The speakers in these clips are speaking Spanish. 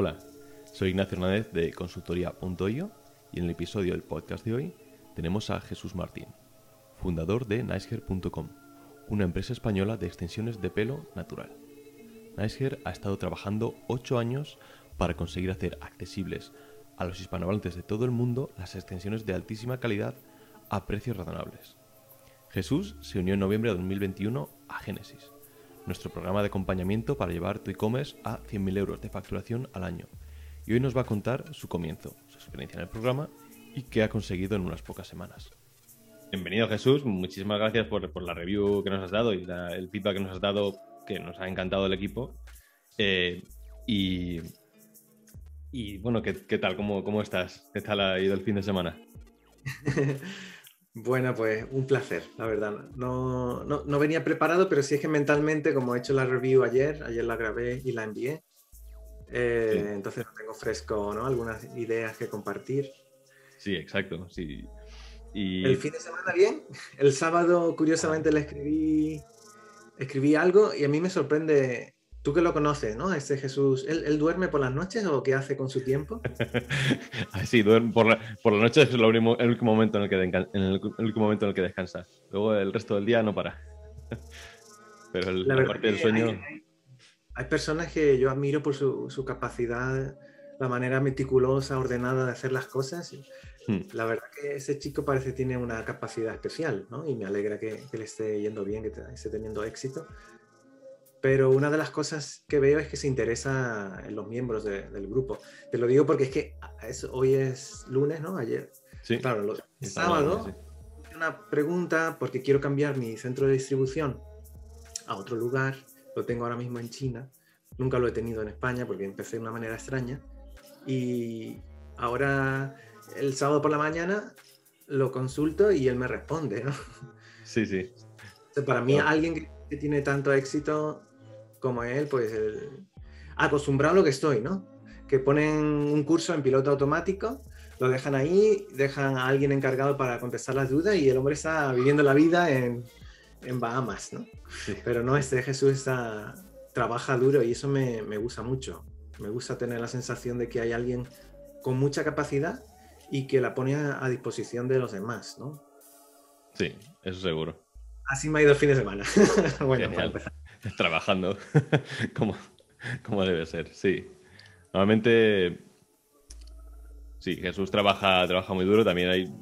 Hola, soy Ignacio Hernández de consultoría.io y en el episodio del podcast de hoy tenemos a Jesús Martín, fundador de nicehair.com, una empresa española de extensiones de pelo natural. Nicehair ha estado trabajando 8 años para conseguir hacer accesibles a los hispanohablantes de todo el mundo las extensiones de altísima calidad a precios razonables. Jesús se unió en noviembre de 2021 a Genesis, nuestro programa de acompañamiento para llevar tu e-commerce a 100.000 euros de facturación al año. Y hoy nos va a contar su comienzo, su experiencia en el programa y qué ha conseguido en unas pocas semanas. Bienvenido Jesús, muchísimas gracias por, la review que nos has dado y el feedback que nos has dado, que nos ha encantado el equipo. Eh, y, y bueno, ¿qué, tal? ¿Cómo, ¿Cómo estás? ¿Qué tal ha ido el fin de semana? Bueno, pues un placer, la verdad. No, no, venía preparado, pero sí es que mentalmente, como he hecho la review ayer, ayer la grabé y la envié, eh, entonces tengo fresco ¿no? algunas ideas que compartir. Sí, exacto. Sí. Y... El fin de semana bien. El sábado, curiosamente, le escribí, escribí algo y a mí me sorprende Tú que lo conoces, ¿no? Este Jesús, ¿él, duerme por las noches o qué hace con su tiempo? sí, duerme por la, por la noche es el último, momento en el, que en el, último momento en el que descansa. Luego el resto del día no para. Pero la, parte del sueño... Hay, personas que yo admiro por su, su, capacidad, la manera meticulosa, ordenada de hacer las cosas. Hmm. La verdad que ese chico parece que tiene una capacidad especial, ¿no? Y me alegra que, que le esté yendo bien, que esté teniendo éxito pero una de las cosas que veo es que se interesa en los miembros del grupo. Te lo digo porque es que hoy es lunes, ¿no? Ayer. Sí. Claro, el sábado, una pregunta porque quiero cambiar mi centro de distribución a otro lugar. Lo tengo ahora mismo en China. Nunca lo he tenido en España porque empecé de una manera extraña. Y ahora, el sábado por la mañana, lo consulto y él me responde, ¿no? Sí, sí. para mí, alguien que tiene tanto éxito como él, pues acostumbrado a lo que estoy, ¿no? Que ponen un curso en piloto automático, lo dejan ahí, dejan a alguien encargado para contestar las dudas y el hombre está viviendo la vida en, en Bahamas, ¿no? Pero no, este Jesús está, trabaja duro y eso me, me gusta mucho. Me gusta tener la sensación de que hay alguien con mucha capacidad y que la pone a, disposición de los demás, ¿no? Sí, eso seguro. Así me ha ido el fin de semana. bueno, para empezar. trabajando como, como debe ser, sí. Normalmente, sí, Jesús trabaja, trabaja muy duro. También hay.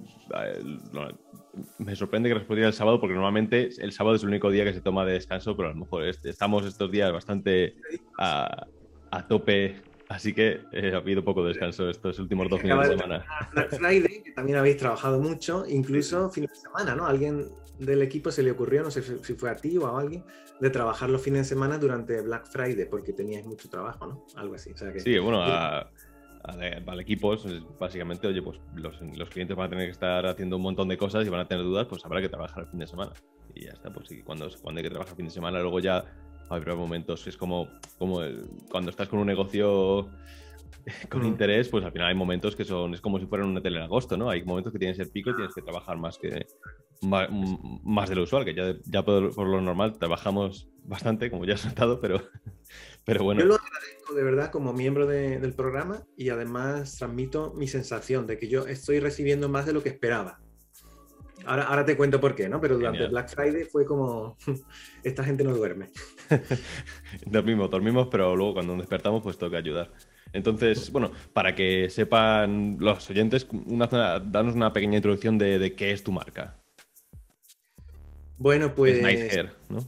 Me sorprende que respondiera el sábado, porque normalmente el sábado es el único día que se toma de descanso, pero a lo mejor estamos estos días bastante a, a tope Así que eh, ha habido poco descanso estos últimos dos fines de semana. Black Friday, que también habéis trabajado mucho, incluso fines de semana, ¿no? Alguien del equipo se le ocurrió, no sé si fue a ti o a alguien, de trabajar los fines de semana durante Black Friday porque teníais mucho trabajo, ¿no? Algo así. Sí, bueno, al equipo, básicamente, oye, pues los, clientes van a tener que estar haciendo un montón de cosas y van a tener dudas, pues habrá que trabajar el fin de semana. Y ya está, pues sí, cuando, cuando hay que trabajar el fin de semana, luego ya habrá momentos, es como, como cuando estás con un negocio con mm. interés, pues al final hay momentos que son, es como si fueran una tele en agosto, ¿no? Hay momentos que tienes el pico y tienes que trabajar más que más, de lo usual, que ya, ya por, lo normal trabajamos bastante, como ya has notado, pero, pero bueno. Yo lo agradezco de verdad como miembro del programa y además transmito mi sensación de que yo estoy recibiendo más de lo que esperaba. Ahora, ahora te cuento por qué, ¿no? Pero durante Black Friday fue como, esta gente no duerme. dormimos, dormimos, pero luego cuando nos despertamos pues toca ayudar. Entonces, bueno, para que sepan los oyentes, una, danos una pequeña introducción de, qué es tu marca. Bueno, pues... Nice ¿no?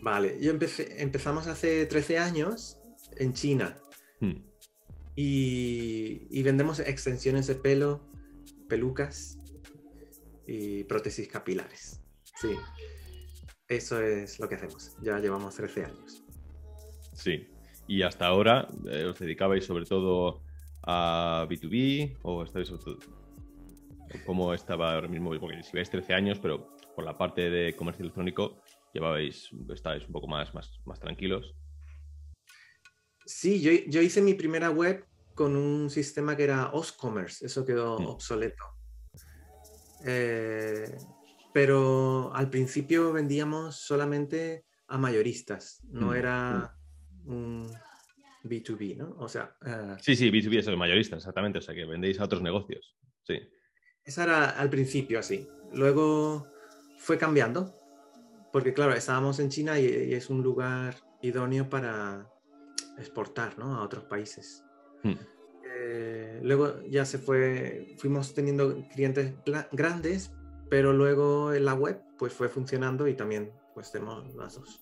Vale, yo empecé, empezamos hace 13 años en China. Hmm. Y, y, vendemos extensiones de pelo, pelucas y prótesis capilares. Sí, eso es lo que hacemos. Ya llevamos 13 años. Sí, y hasta ahora eh, os dedicabais sobre todo a B2B o estáis cómo estaba ahora mismo, porque si veis 13 años, pero por la parte de comercio electrónico llevabais, estáis un poco más, más, más tranquilos. Sí, yo, yo, hice mi primera web con un sistema que era Oscommerce, eso quedó mm. obsoleto. Eh, pero al principio vendíamos solamente a mayoristas, no mm. era B2B, ¿no? O sea... Eh, sí, sí, B2B es el mayorista, exactamente. O sea, que vendéis a otros negocios. Sí. Esa era al principio así. Luego fue cambiando, porque claro, estábamos en China y, es un lugar idóneo para exportar ¿no? a otros países. Hmm. Eh, luego ya se fue, fuimos teniendo clientes grandes, pero luego en la web pues fue funcionando y también pues tenemos las dos.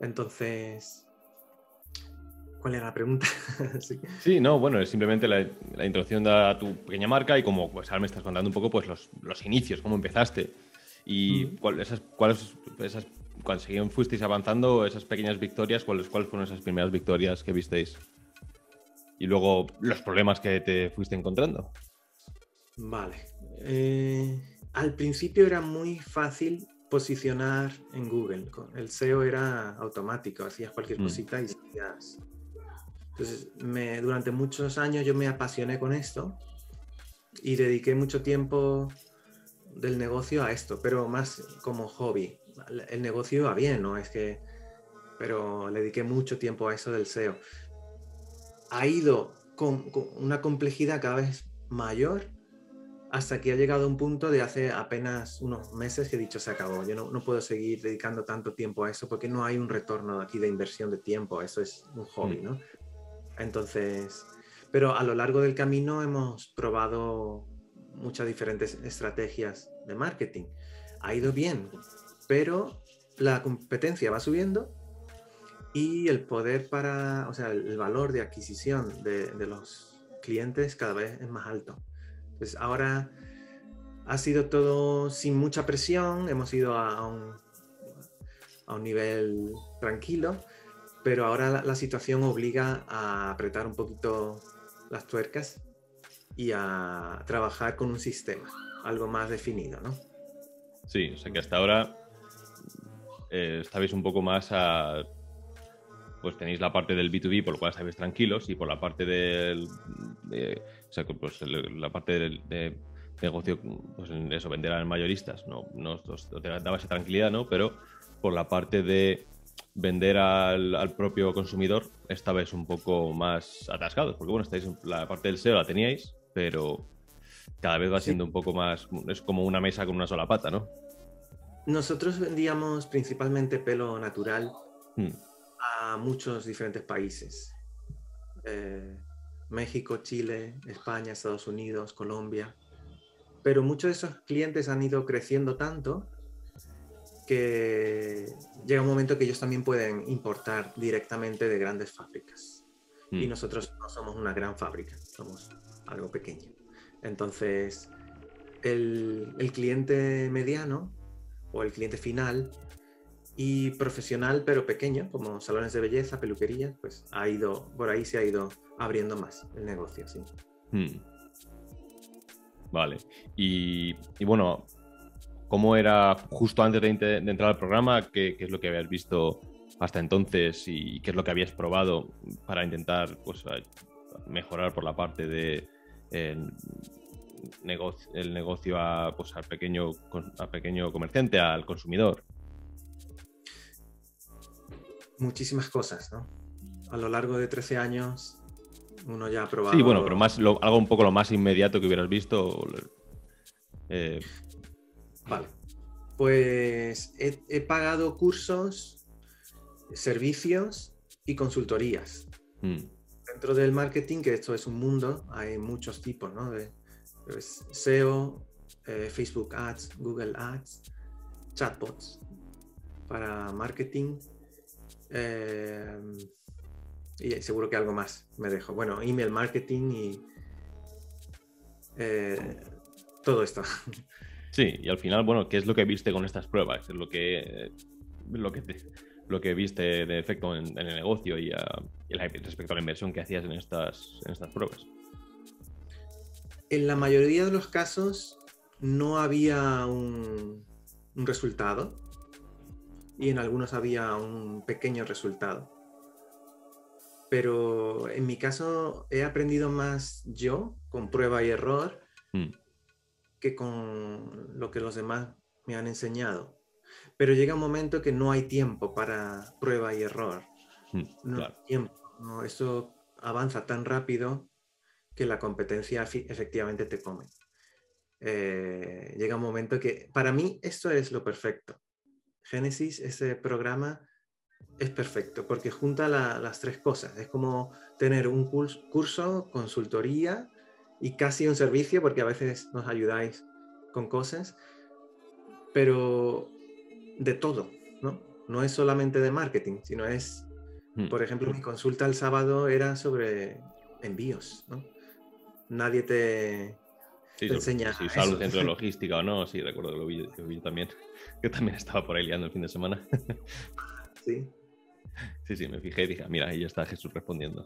Entonces, ¿cuál era la pregunta? sí. no, bueno, es simplemente la, introducción de tu pequeña marca y como pues ahora me estás contando un poco pues los, los inicios, cómo empezaste y cuáles, cuáles, esas, seguían, fuisteis avanzando, esas pequeñas victorias, ¿cuáles, ¿cuáles fueron esas primeras victorias que visteis? Y luego los problemas que te fuiste encontrando. Vale. Eh, al principio era muy fácil posicionar en Google. El SEO era automático, hacías cualquier mm. cosita y seguías. Entonces, me, durante muchos años yo me apasioné con esto y dediqué mucho tiempo del negocio a esto, pero más como hobby. El negocio iba bien, ¿no? Es que, pero le dediqué mucho tiempo a eso del SEO. Ha ido con, una complejidad cada vez mayor hasta que ha llegado a un punto de hace apenas unos meses que he dicho se acabó. Yo no, no, puedo seguir dedicando tanto tiempo a eso porque no hay un retorno aquí de inversión de tiempo. Eso es un hobby, mm. ¿no? Entonces, pero a lo largo del camino hemos probado muchas diferentes estrategias de marketing. Ha ido bien, pero la competencia va subiendo y el poder para, o sea, el valor de adquisición de, los clientes cada vez es más alto. Entonces ahora ha sido todo sin mucha presión, hemos ido a, un, a un, nivel tranquilo, pero ahora la situación obliga a apretar un poquito las tuercas y a trabajar con un sistema, algo más definido, ¿no? Sí, o sea que hasta ahora eh, estabais un poco más a... Pues tenéis la parte del B2B, por lo cual estáis tranquilos, y por la parte del... o sea, pues la parte del de negocio, pues eso, vender a mayoristas, no, no te daba esa tranquilidad, ¿no? Pero por la parte de vender al, al, propio consumidor estabais un poco más atascados, porque bueno, estáis la parte del SEO la teníais, pero cada vez va siendo un poco más, es como una mesa con una sola pata, ¿no? Nosotros vendíamos principalmente pelo natural hmm. a muchos diferentes países. Eh, México, Chile, España, Estados Unidos, Colombia. Pero muchos de esos clientes han ido creciendo tanto que llega un momento que ellos también pueden importar directamente de grandes fábricas. Y hmm. nosotros no somos una gran fábrica, somos algo pequeño. Entonces, el, cliente mediano o el cliente final y profesional pero pequeño, como salones de belleza, peluquería, pues ha ido, por ahí se ha ido abriendo más el negocio, sí. Hmm. Vale. Y, bueno, ¿cómo era justo antes de, entrar al programa? ¿Qué, es lo que habías visto hasta entonces y qué es lo que habías probado para intentar pues, mejorar por la parte de el negocio, el negocio a, pues, al pequeño, a pequeño comerciante, al consumidor? Muchísimas cosas, ¿no? A lo largo de 13 años uno ya ha probado... Sí, bueno, pero más, algo un poco lo más inmediato que hubieras visto. Eh, vale. Pues he, pagado cursos, servicios y consultorías. Mm dentro del marketing, que esto es un mundo, hay muchos tipos, ¿no? De pues, SEO, eh, Facebook Ads, Google Ads, chatbots para marketing. Eh, y seguro que algo más me dejo. Bueno, email marketing y eh, todo esto. Sí, y al final, bueno, ¿qué es lo que viste con estas pruebas? Es lo que, lo que te, lo que viste de efecto en, el negocio y, respecto a la inversión que hacías en estas, en estas pruebas? En la mayoría de los casos no había un, un resultado y en algunos había un pequeño resultado. Pero en mi caso he aprendido más yo con prueba y error mm. Que con lo que los demás me han enseñado pero llega un momento que no hay tiempo para prueba y error. Mm, no hay tiempo. no, esto avanza tan rápido que la competencia efectivamente te come. Eh, llega un momento que, para mí, esto es lo perfecto. Génesis, ese programa, es perfecto porque junta las tres cosas. Es como tener un curso, consultoría y casi un servicio, porque a veces nos ayudáis con cosas, pero de todo, ¿no? No es solamente de marketing, sino es, hmm. por ejemplo, mi consulta el sábado era sobre envíos, ¿no? Nadie te, enseña. Si usar el centro de logística o no, sí, recuerdo que lo vi, lo vi también, que también estaba por ahí liando el fin de semana. sí. Sí, sí, me fijé y dije, mira, ahí ya está Jesús respondiendo.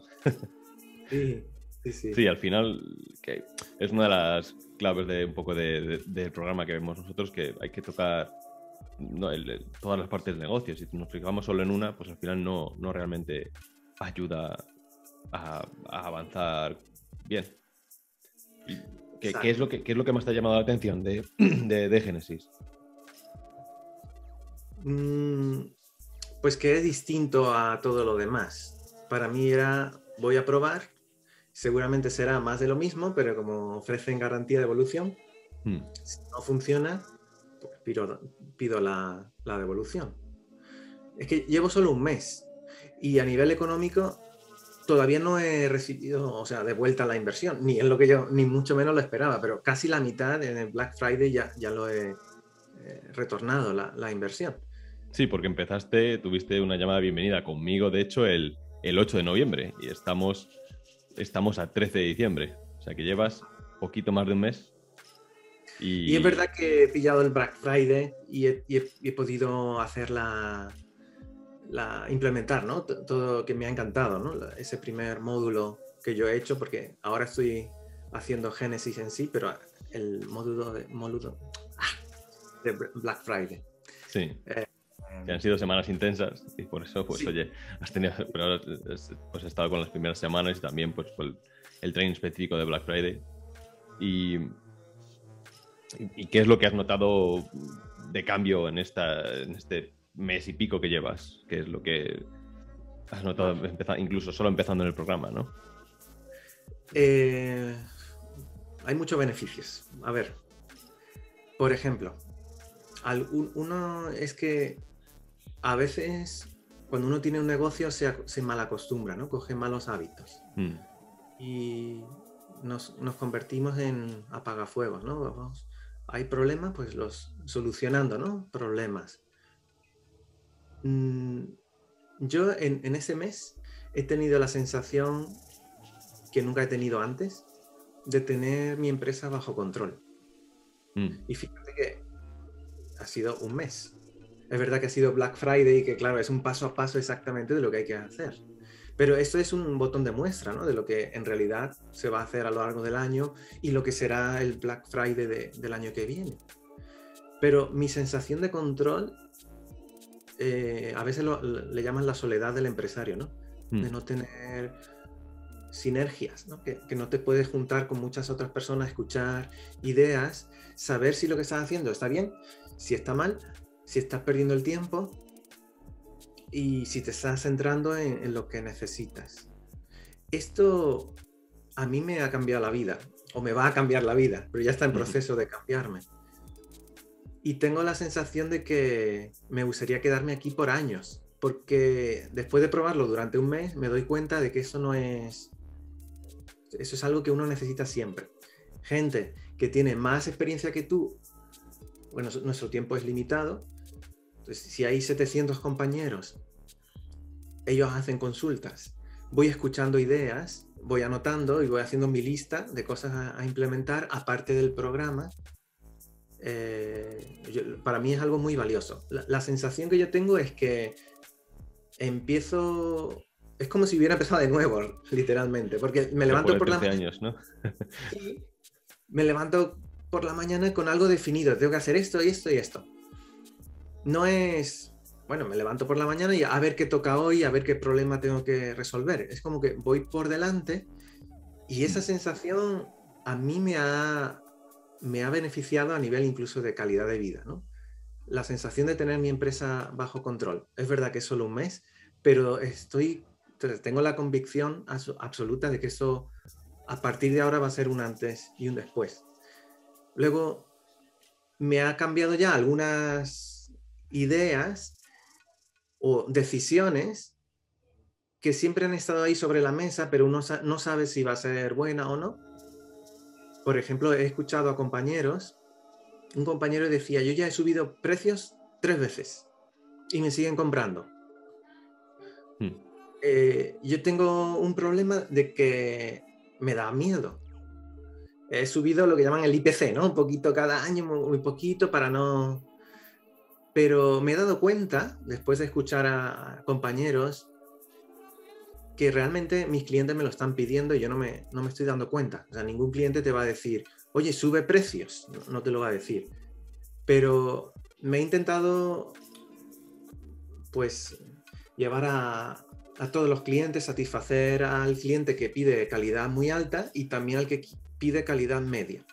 Sí, sí, sí. Sí, al final que es una de las claves de un poco de, del programa que vemos nosotros, que hay que tocar todas las partes del negocio. Si nos fijamos solo en una, pues al final no, no realmente ayuda a, avanzar bien. ¿Qué, ¿qué, es lo que, ¿Qué es lo que más te ha llamado la atención de, de, de Génesis? Mm, pues que es distinto a todo lo demás. Para mí era, voy a probar, seguramente será más de lo mismo, pero como ofrecen garantía de evolución, hmm. si no funciona, pues pido, la, devolución. Es que llevo solo un mes y a nivel económico todavía no he recibido, o sea, de vuelta la inversión, ni es lo que yo, ni mucho menos lo esperaba, pero casi la mitad en el Black Friday ya, ya lo he eh, retornado, la inversión. Sí, porque empezaste, tuviste una llamada de bienvenida conmigo, de hecho, el, 8 de noviembre y estamos, estamos a 13 de diciembre. O sea que llevas poquito más de un mes. Y, es verdad que he pillado el Black Friday y he, podido hacer la, la, implementar, ¿no? Todo que me ha encantado, ¿no? Ese primer módulo que yo he hecho, porque ahora estoy haciendo Genesis en sí, pero el módulo de, módulo, ¡ah! de Black Friday. Sí. Eh, que han sido semanas intensas y por eso, pues oye, has tenido, pero pues he estado con las primeras semanas y también pues el, el training específico de Black Friday. Y, y, qué es lo que has notado de cambio en, esta, en este mes y pico que llevas? ¿Qué es lo que has notado incluso solo empezando en el programa, no? Eh, hay muchos beneficios. A ver, por ejemplo, uno es que a veces cuando uno tiene un negocio se, se malacostumbra, ¿no? Coge malos hábitos. Mm. Y nos, convertimos en apagafuegos, ¿no? hay problemas, pues los solucionando, ¿no? Problemas. Mm, yo en, ese mes he tenido la sensación que nunca he tenido antes de tener mi empresa bajo control. Mm. Y fíjate que ha sido un mes es verdad que ha sido Black Friday y que, claro, es un paso a paso exactamente de lo que hay que hacer. Pero esto es un botón de muestra ¿no? de lo que en realidad se va a hacer a lo largo del año y lo que será el Black Friday del año que viene. Pero mi sensación de control, eh, a veces le llaman la soledad del empresario, ¿no? De hmm. no tener sinergias, ¿no? Que, que, no te puedes juntar con muchas otras personas, escuchar ideas, saber si lo que estás haciendo está bien, si está mal, si estás perdiendo el tiempo y si te estás centrando en, lo que necesitas. Esto a mí me ha cambiado la vida, o me va a cambiar la vida, pero ya está en proceso de cambiarme. Y tengo la sensación de que me gustaría quedarme aquí por años, porque después de probarlo durante un mes me doy cuenta de que eso no es... Eso es algo que uno necesita siempre. Gente que tiene más experiencia que tú, bueno, nuestro tiempo es limitado, si hay 700 compañeros, ellos hacen consultas, voy escuchando ideas, voy anotando y voy haciendo mi lista de cosas a, implementar aparte del programa. Eh, para mí es algo muy valioso. La, sensación que yo tengo es que empiezo es como si hubiera empezado de nuevo, literalmente, porque me levanto por, la mañana. me levanto por la mañana con algo definido, tengo que hacer esto y esto y esto no es, bueno, me levanto por la mañana y a ver qué toca hoy, a ver qué problema tengo que resolver. Es como que voy por delante y esa sensación a mí me ha, me ha beneficiado a nivel incluso de calidad de vida, ¿no? La sensación de tener mi empresa bajo control. Es verdad que es solo un mes, pero estoy tengo la convicción absoluta de que eso a partir de ahora va a ser un antes y un después. Luego, me ha cambiado ya algunas ideas o decisiones que siempre han estado ahí sobre la mesa, pero uno no sabe si va a ser buena o no. Por ejemplo, he escuchado a compañeros, un compañero decía, yo ya he subido precios tres veces y me siguen comprando. Hmm. Eh, yo tengo un problema de que me da miedo. He subido lo que llaman el IPC, ¿no? Un poquito cada año, muy, poquito para no... Pero me he dado cuenta, después de escuchar a compañeros, que realmente mis clientes me lo están pidiendo y yo no me, no me estoy dando cuenta. O sea, ningún cliente te va a decir, oye, sube precios. No, te lo va a decir. Pero me he intentado, pues, llevar a, a todos los clientes, satisfacer al cliente que pide calidad muy alta y también al que pide calidad media.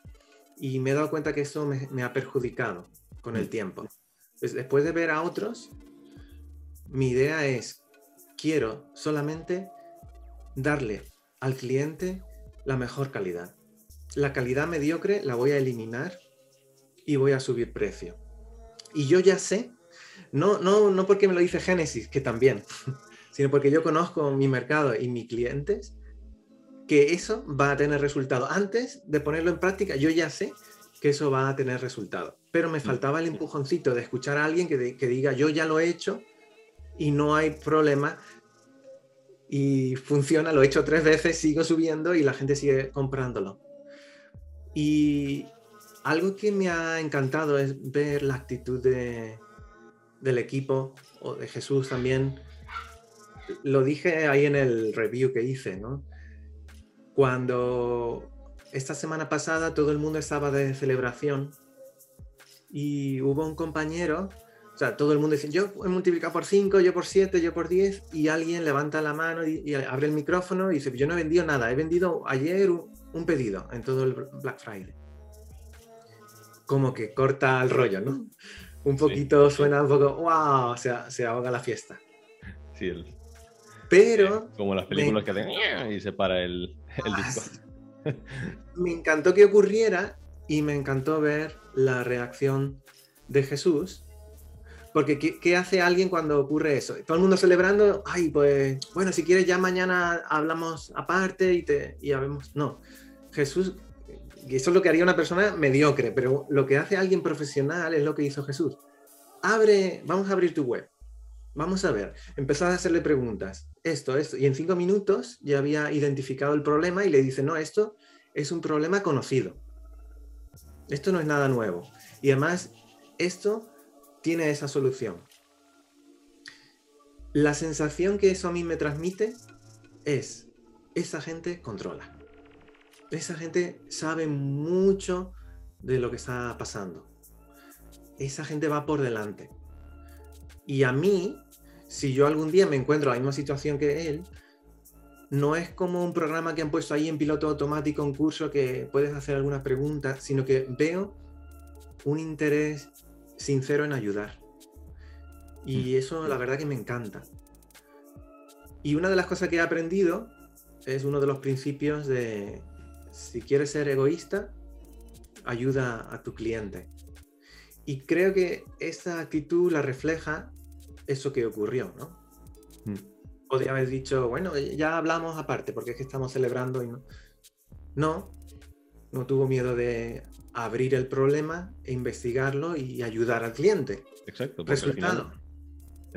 Y me he dado cuenta que eso me, ha perjudicado con el mm. tiempo. Después de ver a otros, mi idea es, quiero solamente darle al cliente la mejor calidad. La calidad mediocre la voy a eliminar y voy a subir precio. Y yo ya sé, no, no, no porque me lo dice Génesis, que también, sino porque yo conozco mi mercado y mis clientes, que eso va a tener resultado. Antes de ponerlo en práctica, yo ya sé que eso va a tener resultado. Pero me mm. faltaba el empujoncito de escuchar a alguien que, que diga, yo ya lo he hecho y no hay problema. Y funciona, lo he hecho tres veces, sigo subiendo y la gente sigue comprándolo. Y algo que me ha encantado es ver la actitud de, del equipo o de Jesús también lo dije ahí en el review que hice, ¿no? Cuando esta semana pasada todo el mundo estaba de celebración y hubo un compañero, o sea, todo el mundo dice, yo he multiplicado por 5, yo por 7, yo por 10, y alguien levanta la mano y, abre el micrófono y dice, yo no he vendido nada, he vendido ayer un, pedido en todo el Black Friday. Como que corta el rollo, ¿no? Un poquito suena un poco, wow, se, se ahoga la fiesta. Sí, el, pero. Como las películas que hacen y se para el, el ah, disco. Me encantó que ocurriera y me encantó ver la reacción de Jesús. Porque ¿qué, hace alguien cuando ocurre eso? Todo el mundo celebrando, ay, pues, bueno, si quieres ya mañana hablamos aparte y, te, y vemos. No, Jesús, eso es lo que haría una persona mediocre, pero lo que hace alguien profesional es lo que hizo Jesús. Abre, vamos a abrir tu web. Vamos a ver, empezar a hacerle preguntas esto, esto. Y en cinco minutos ya había identificado el problema y le dice, no, esto es un problema conocido. Esto no es nada nuevo. Y además, esto tiene esa solución. La sensación que eso a mí me transmite es, esa gente controla. Esa gente sabe mucho de lo que está pasando. Esa gente va por delante. Y a mí, si yo algún día me encuentro en la misma situación que él, no es como un programa que han puesto ahí en piloto automático, un curso que puedes hacer alguna pregunta, sino que veo un interés sincero en ayudar. Y mm. eso la verdad que me encanta. Y una de las cosas que he aprendido es uno de los principios de si quieres ser egoísta, ayuda a tu cliente. Y creo que esa actitud la refleja eso que ocurrió, ¿no? Mm. Podría haber dicho, bueno, ya hablamos aparte, porque es que estamos celebrando y no. No, no tuvo miedo de abrir el problema e investigarlo y ayudar al cliente. Exacto. Resultado.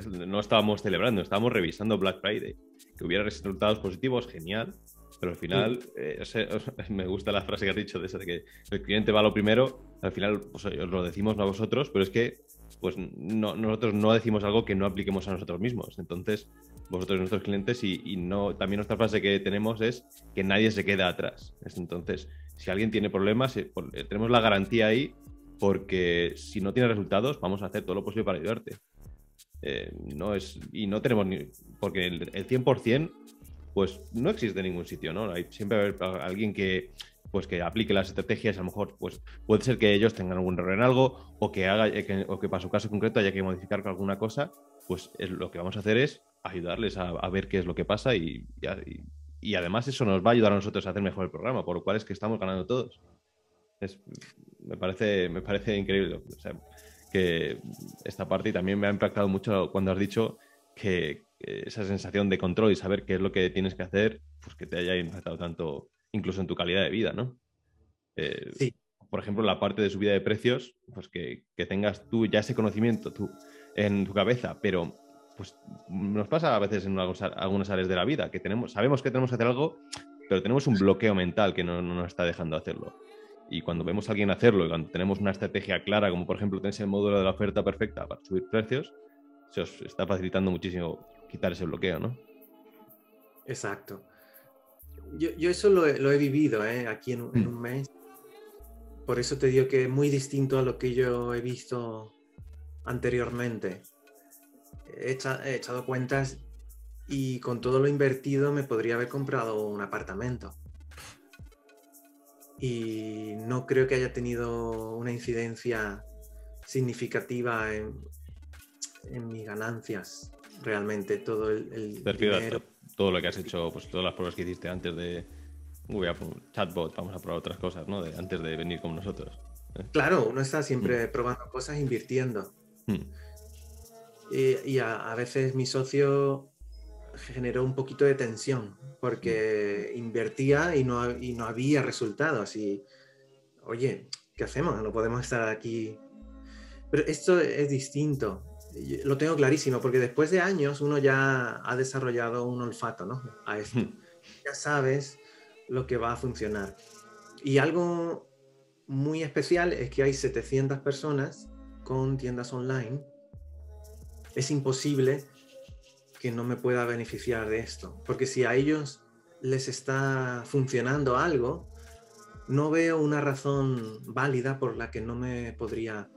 no estábamos celebrando, estábamos revisando Black Friday. Que hubiera resultados positivos, genial. Pero al final, eh, me gusta la frase que has dicho de esa de que el cliente va lo primero. Al final, pues, os lo decimos a vosotros, pero es que pues no, nosotros no decimos algo que no apliquemos a nosotros mismos. Entonces, vosotros nuestros clientes y, no también nuestra frase que tenemos es que nadie se queda atrás. Entonces, si alguien tiene problemas, eh, eh, tenemos la garantía ahí porque si no tiene resultados, vamos a hacer todo lo posible para ayudarte. No es, y no tenemos ni. Porque el, el 100%, pues no existe en ningún sitio, ¿no? Hay siempre alguien que, pues que aplique las estrategias, a lo mejor pues puede ser que ellos tengan algún error en algo o que haga o que para su caso concreto haya que modificar alguna cosa, pues lo que vamos a hacer es ayudarles a, ver qué es lo que pasa y, y, además eso nos va a ayudar a nosotros a hacer mejor el programa, por lo cual es que estamos ganando todos. me, parece, me parece increíble. que esta parte también me ha impactado mucho cuando has dicho que, esa sensación de control y saber qué es lo que tienes que hacer, pues que te haya impactado tanto incluso en tu calidad de vida, ¿no? Eh, sí. Por ejemplo, la parte de subida de precios, pues que, tengas tú ya ese conocimiento tú en tu cabeza, pero pues nos pasa a veces en algunas áreas de la vida que tenemos, sabemos que tenemos que hacer algo, pero tenemos un bloqueo mental que no, nos está dejando hacerlo. Y cuando vemos a alguien hacerlo y cuando tenemos una estrategia clara, como por ejemplo tenéis el módulo de la oferta perfecta para subir precios, se os está facilitando muchísimo quitar ese bloqueo, ¿no? Exacto. Yo, eso lo he, vivido ¿eh? aquí en, mm. un mes. Por eso te digo que es muy distinto a lo que yo he visto anteriormente. He, he echado cuentas y con todo lo invertido me podría haber comprado un apartamento. Y no creo que haya tenido una incidencia significativa en, en mis ganancias realmente todo el, el todo lo que has hecho, pues todas las pruebas que hiciste antes de voy a chatbot, vamos a probar otras cosas, ¿no? De, antes de venir con nosotros. ¿eh? Claro, uno está siempre mm. probando cosas, invirtiendo. Mm. Y, a, veces mi socio generó un poquito de tensión porque mm. invertía y no, y no había resultados. Y, oye, ¿qué hacemos? No podemos estar aquí. Pero esto es distinto lo tengo clarísimo, porque después de años uno ya ha desarrollado un olfato, ¿no? A esto. Hmm. Ya sabes lo que va a funcionar. Y algo muy especial es que hay 700 personas con tiendas online. Es imposible que no me pueda beneficiar de esto, porque si a ellos les está funcionando algo, no veo una razón válida por la que no me podría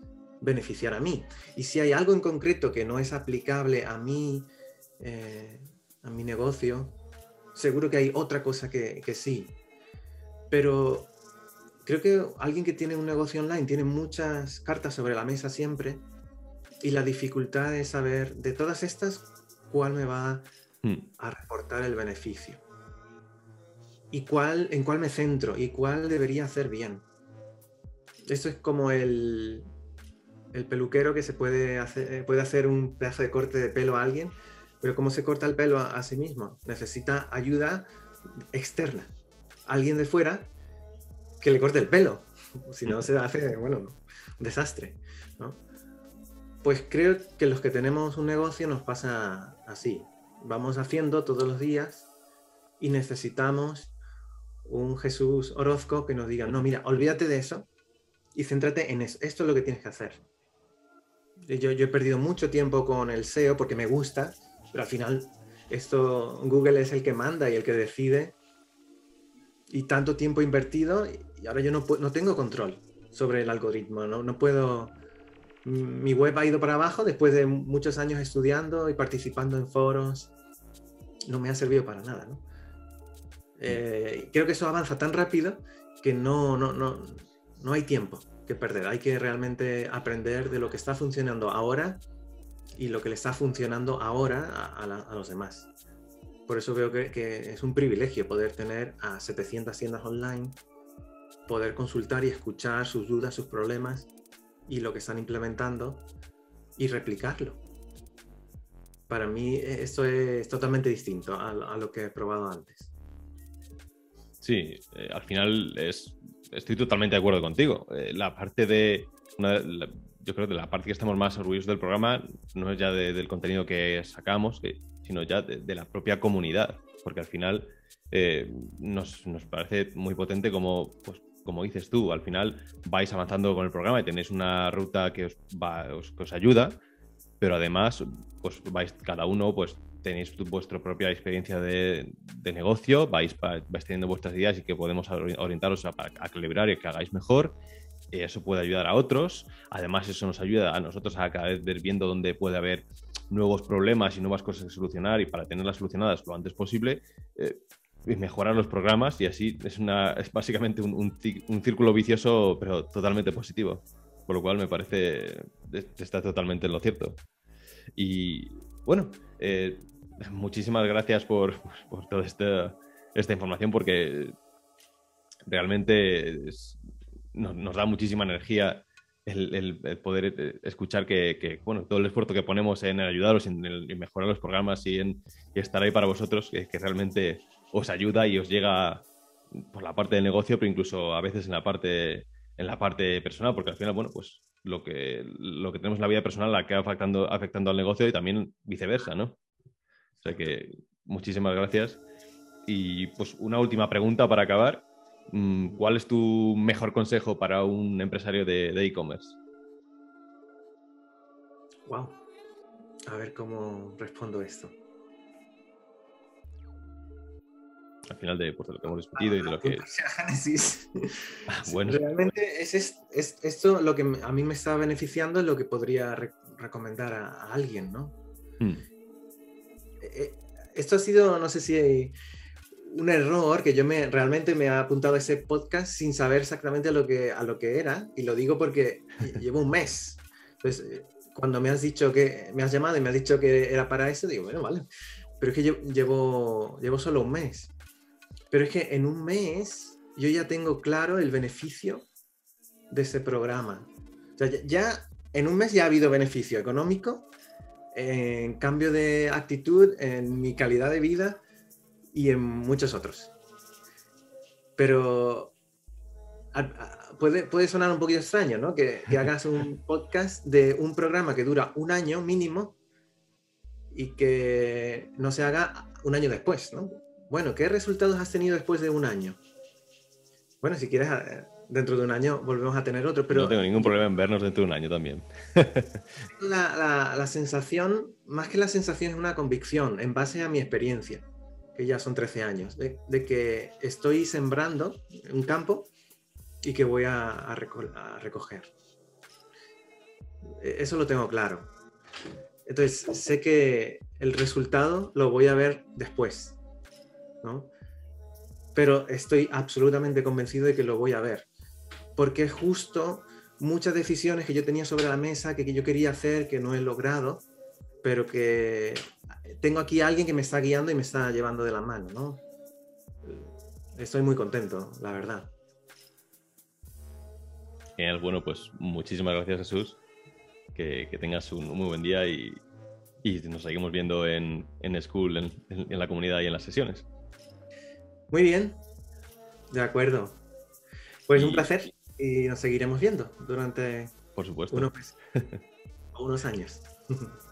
beneficiar a mí. Y si hay algo en concreto que no es aplicable a mí, eh, a mi negocio, seguro que hay otra cosa que, que, sí. Pero creo que alguien que tiene un negocio online tiene muchas cartas sobre la mesa siempre y la dificultad es saber de todas estas cuál me va hmm. a reportar el beneficio y cuál, en cuál me centro y cuál debería hacer bien. Esto es como el, el peluquero que se puede hacer, eh, puede hacer un pedazo de corte de pelo a alguien, pero ¿cómo se corta el pelo a, sí mismo? Necesita ayuda externa. Alguien de fuera que le corte el pelo. Si no, se hace, bueno, un desastre. Pues creo que los que tenemos un negocio nos pasa así. Vamos haciendo todos los días y necesitamos un Jesús Orozco que nos diga, no, mira, olvídate de eso y céntrate en eso. Esto es lo que tienes que hacer. Yo, he perdido mucho tiempo con el SEO porque me gusta, pero al final esto Google es el que manda y el que decide. Y tanto tiempo invertido y ahora yo no, no tengo control sobre el algoritmo, ¿no? no puedo... Mi web ha ido para abajo después de muchos años estudiando y participando en foros. No me ha servido para nada, ¿no? Eh, creo que eso avanza tan rápido que no, no, no, no hay tiempo que perder. Hay que realmente aprender de lo que está funcionando ahora y lo que le está funcionando ahora a, los demás. Por eso veo que, es un privilegio poder tener a 700 tiendas online, poder consultar y escuchar sus dudas, sus problemas y lo que están implementando y replicarlo. Para mí e, esto es totalmente distinto a, lo que he probado antes. Sí, eh, al final es estoy totalmente de acuerdo contigo. Eh, la parte de. yo creo que la parte que estamos más orgullosos del programa no es ya del contenido que sacamos, sino ya de, la propia comunidad. Porque al final eh, nos, parece muy potente como, pues, como dices tú, al final vais avanzando con el programa y tenéis una ruta que os, va, que os ayuda, pero además pues vais cada uno pues tenéis vuestra propia experiencia de, negocio, vais, vais, teniendo vuestras ideas y que podemos orientaros a, calibrar y que hagáis mejor. Eso puede ayudar a otros. Además, eso nos ayuda a nosotros a cada vez ver viendo dónde puede haber nuevos problemas y nuevas cosas que solucionar y para tenerlas solucionadas lo antes posible. Eh, mejorar los programas y así es, una, es básicamente un, un, círculo vicioso pero totalmente positivo. Por lo cual me parece está totalmente en lo cierto. Y bueno, eh, muchísimas gracias por, toda esta, información porque realmente nos, da muchísima energía el, poder eh, escuchar que, bueno, todo el esfuerzo que ponemos en ayudaros, en, mejorar los programas y en estar ahí para vosotros, que, realmente os ayuda y os llega por la parte del negocio, pero incluso a veces en la parte, en la parte personal, porque al final, bueno, pues lo que, lo que tenemos en la vida personal la queda afectando, afectando al negocio y también viceversa, ¿no? O sea que muchísimas gracias. Y pues una última pregunta para acabar. Mm, ¿Cuál es tu mejor consejo para un empresario de e-commerce? wow. A ver cómo respondo esto. Al final de, pues, lo que hemos discutido y de lo que. Ah, bueno. Realmente es, es, esto lo que a mí me está beneficiando, es lo que podría recomendar a, alguien, ¿no? Hmm. Eh, esto ha sido, no sé si un error que yo me realmente me he apuntado a ese podcast sin saber exactamente lo que, a lo que era y lo digo porque llevo un mes. Entonces, eh, cuando me has dicho que me has llamado y me has dicho que era para eso, digo, bueno, vale. Pero es que yo llevo, llevo solo un mes. Pero es que en un mes yo ya tengo claro el beneficio de ese programa. O sea, ya en un mes ya ha habido beneficio económico, en cambio de actitud, en mi calidad de vida y en muchos otros. Pero puede, puede sonar un poquito extraño, ¿no? Que, que, hagas un podcast de un programa que dura un año mínimo y que no se haga un año después, ¿no? Bueno, ¿qué resultados has tenido después de un año? Bueno, si quieres, eh, dentro de un año volvemos a tener otro, pero... No tengo ningún problema en vernos dentro de un año también. la, sensación, más que la sensación, es una convicción en base a mi experiencia, que ya son 13 años, de, que estoy sembrando un campo y que voy a, recoger. E, eso lo tengo claro. Entonces, sé que el resultado lo voy a ver después. Pero estoy absolutamente convencido de que lo voy a ver, porque justo muchas decisiones que yo tenía sobre la mesa, que, yo quería hacer, que no he logrado, pero que tengo aquí a alguien que me está guiando y me está llevando de la mano, ¿no? Estoy muy contento, la verdad. Genial, bueno, pues muchísimas gracias Jesús, que, tengas un, muy buen día y, nos seguimos viendo en, School, en la comunidad y en las sesiones. Muy bien, de acuerdo. Pues un placer y nos seguiremos viendo durante Por supuesto. unos, unos años.